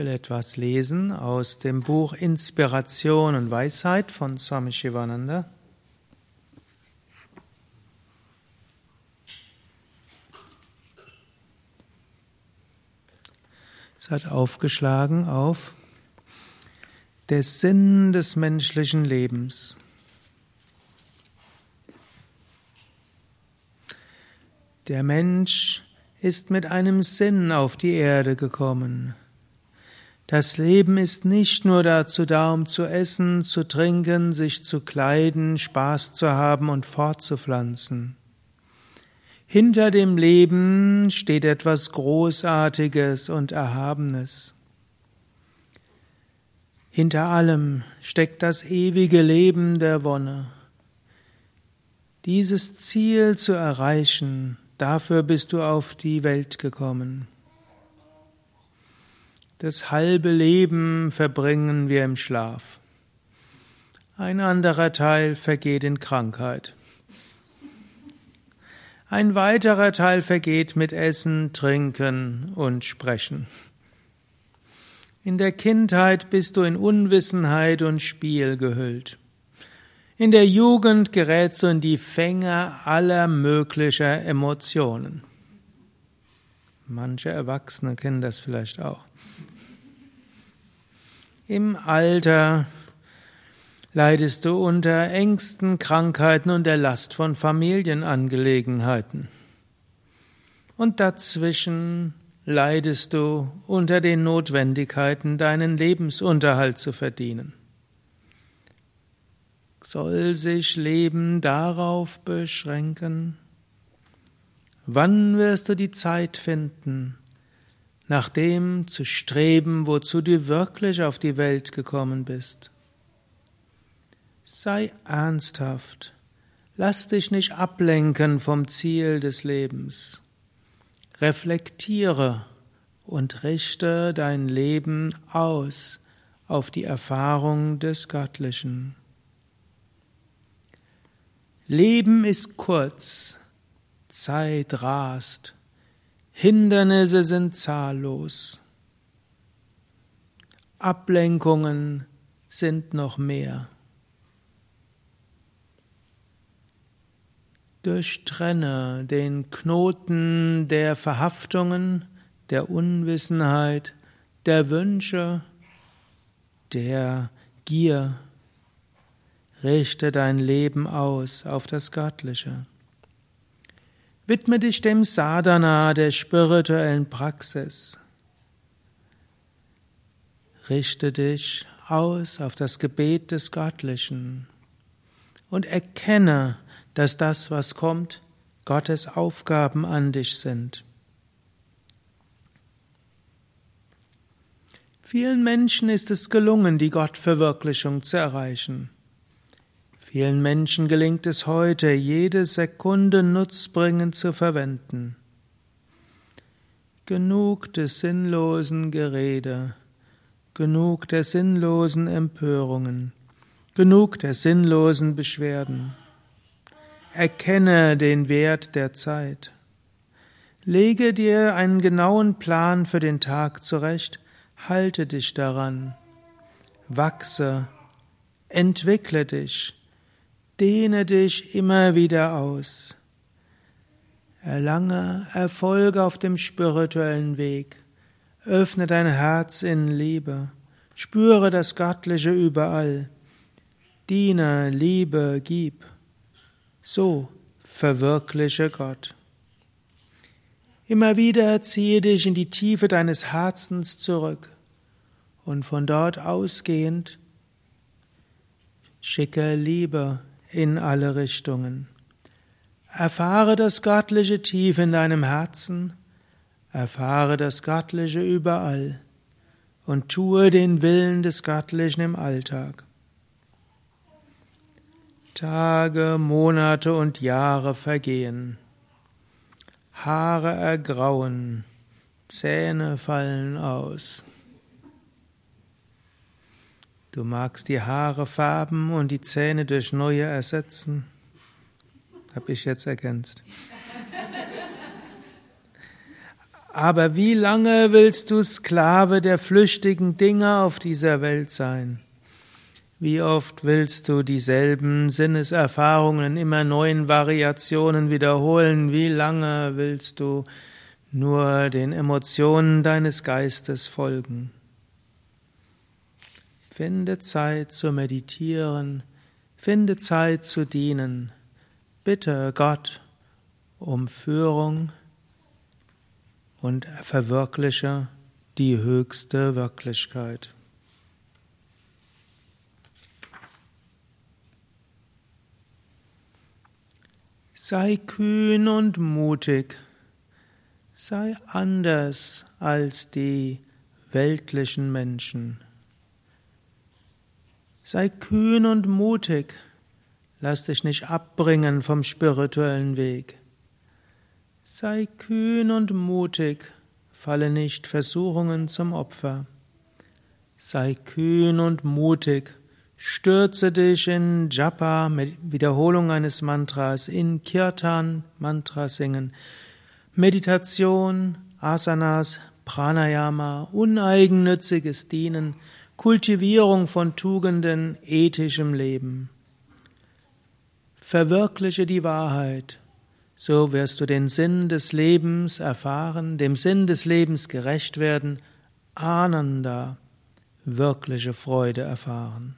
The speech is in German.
will etwas lesen aus dem Buch Inspiration und Weisheit von Swami Shivananda. Es hat aufgeschlagen auf der Sinn des menschlichen Lebens. Der Mensch ist mit einem Sinn auf die Erde gekommen. Das Leben ist nicht nur dazu da, um zu essen, zu trinken, sich zu kleiden, Spaß zu haben und fortzupflanzen. Hinter dem Leben steht etwas Großartiges und Erhabenes. Hinter allem steckt das ewige Leben der Wonne. Dieses Ziel zu erreichen, dafür bist du auf die Welt gekommen. Das halbe Leben verbringen wir im Schlaf. Ein anderer Teil vergeht in Krankheit. Ein weiterer Teil vergeht mit Essen, Trinken und Sprechen. In der Kindheit bist du in Unwissenheit und Spiel gehüllt. In der Jugend gerätst du in die Fänge aller möglicher Emotionen. Manche Erwachsene kennen das vielleicht auch. Im Alter leidest du unter Ängsten, Krankheiten und der Last von Familienangelegenheiten. Und dazwischen leidest du unter den Notwendigkeiten, deinen Lebensunterhalt zu verdienen. Soll sich Leben darauf beschränken? Wann wirst du die Zeit finden, nach dem zu streben, wozu du wirklich auf die Welt gekommen bist. Sei ernsthaft. Lass dich nicht ablenken vom Ziel des Lebens. Reflektiere und richte dein Leben aus auf die Erfahrung des Göttlichen. Leben ist kurz, Zeit rast. Hindernisse sind zahllos. Ablenkungen sind noch mehr. Durchtrenne den Knoten der Verhaftungen, der Unwissenheit, der Wünsche, der Gier. Richte dein Leben aus auf das Göttliche. Widme dich dem Sadhana der spirituellen Praxis. Richte dich aus auf das Gebet des Göttlichen und erkenne, dass das, was kommt, Gottes Aufgaben an dich sind. Vielen Menschen ist es gelungen, die Gottverwirklichung zu erreichen. Vielen Menschen gelingt es heute, jede Sekunde nutzbringend zu verwenden. Genug des sinnlosen Gerede, genug der sinnlosen Empörungen, genug der sinnlosen Beschwerden. Erkenne den Wert der Zeit. Lege dir einen genauen Plan für den Tag zurecht, halte dich daran. Wachse, entwickle dich, Dehne dich immer wieder aus. Erlange Erfolg auf dem spirituellen Weg. Öffne dein Herz in Liebe. Spüre das Göttliche überall. Diene, liebe, gib. So verwirkliche Gott. Immer wieder ziehe dich in die Tiefe deines Herzens zurück und von dort ausgehend schicke Liebe in alle Richtungen. Erfahre das Göttliche tief in deinem Herzen, erfahre das Göttliche überall und tue den Willen des Göttlichen im Alltag. Tage, Monate und Jahre vergehen. Haare ergrauen, Zähne fallen aus. Du magst die Haare färben und die Zähne durch neue ersetzen. Hab ich jetzt ergänzt. Aber wie lange willst du Sklave der flüchtigen Dinge auf dieser Welt sein? Wie oft willst du dieselben Sinneserfahrungen in immer neuen Variationen wiederholen? Wie lange willst du nur den Emotionen deines Geistes folgen? Finde Zeit zu meditieren, finde Zeit zu dienen. Bitte Gott um Führung und verwirkliche die höchste Wirklichkeit. Sei kühn und mutig, sei anders als die weltlichen Menschen. Sei kühn und mutig, lass dich nicht abbringen vom spirituellen Weg. Sei kühn und mutig, falle nicht Versuchungen zum Opfer. Sei kühn und mutig, stürze dich in Japa mit Wiederholung eines Mantras, in Kirtan, Mantra singen, Meditation, Asanas, Pranayama, uneigennütziges Dienen, Kultivierung von Tugenden, ethischem Leben. Verwirkliche die Wahrheit so wirst du den Sinn des Lebens erfahren, dem Sinn des Lebens gerecht werden, Ananda, wirkliche Freude erfahren.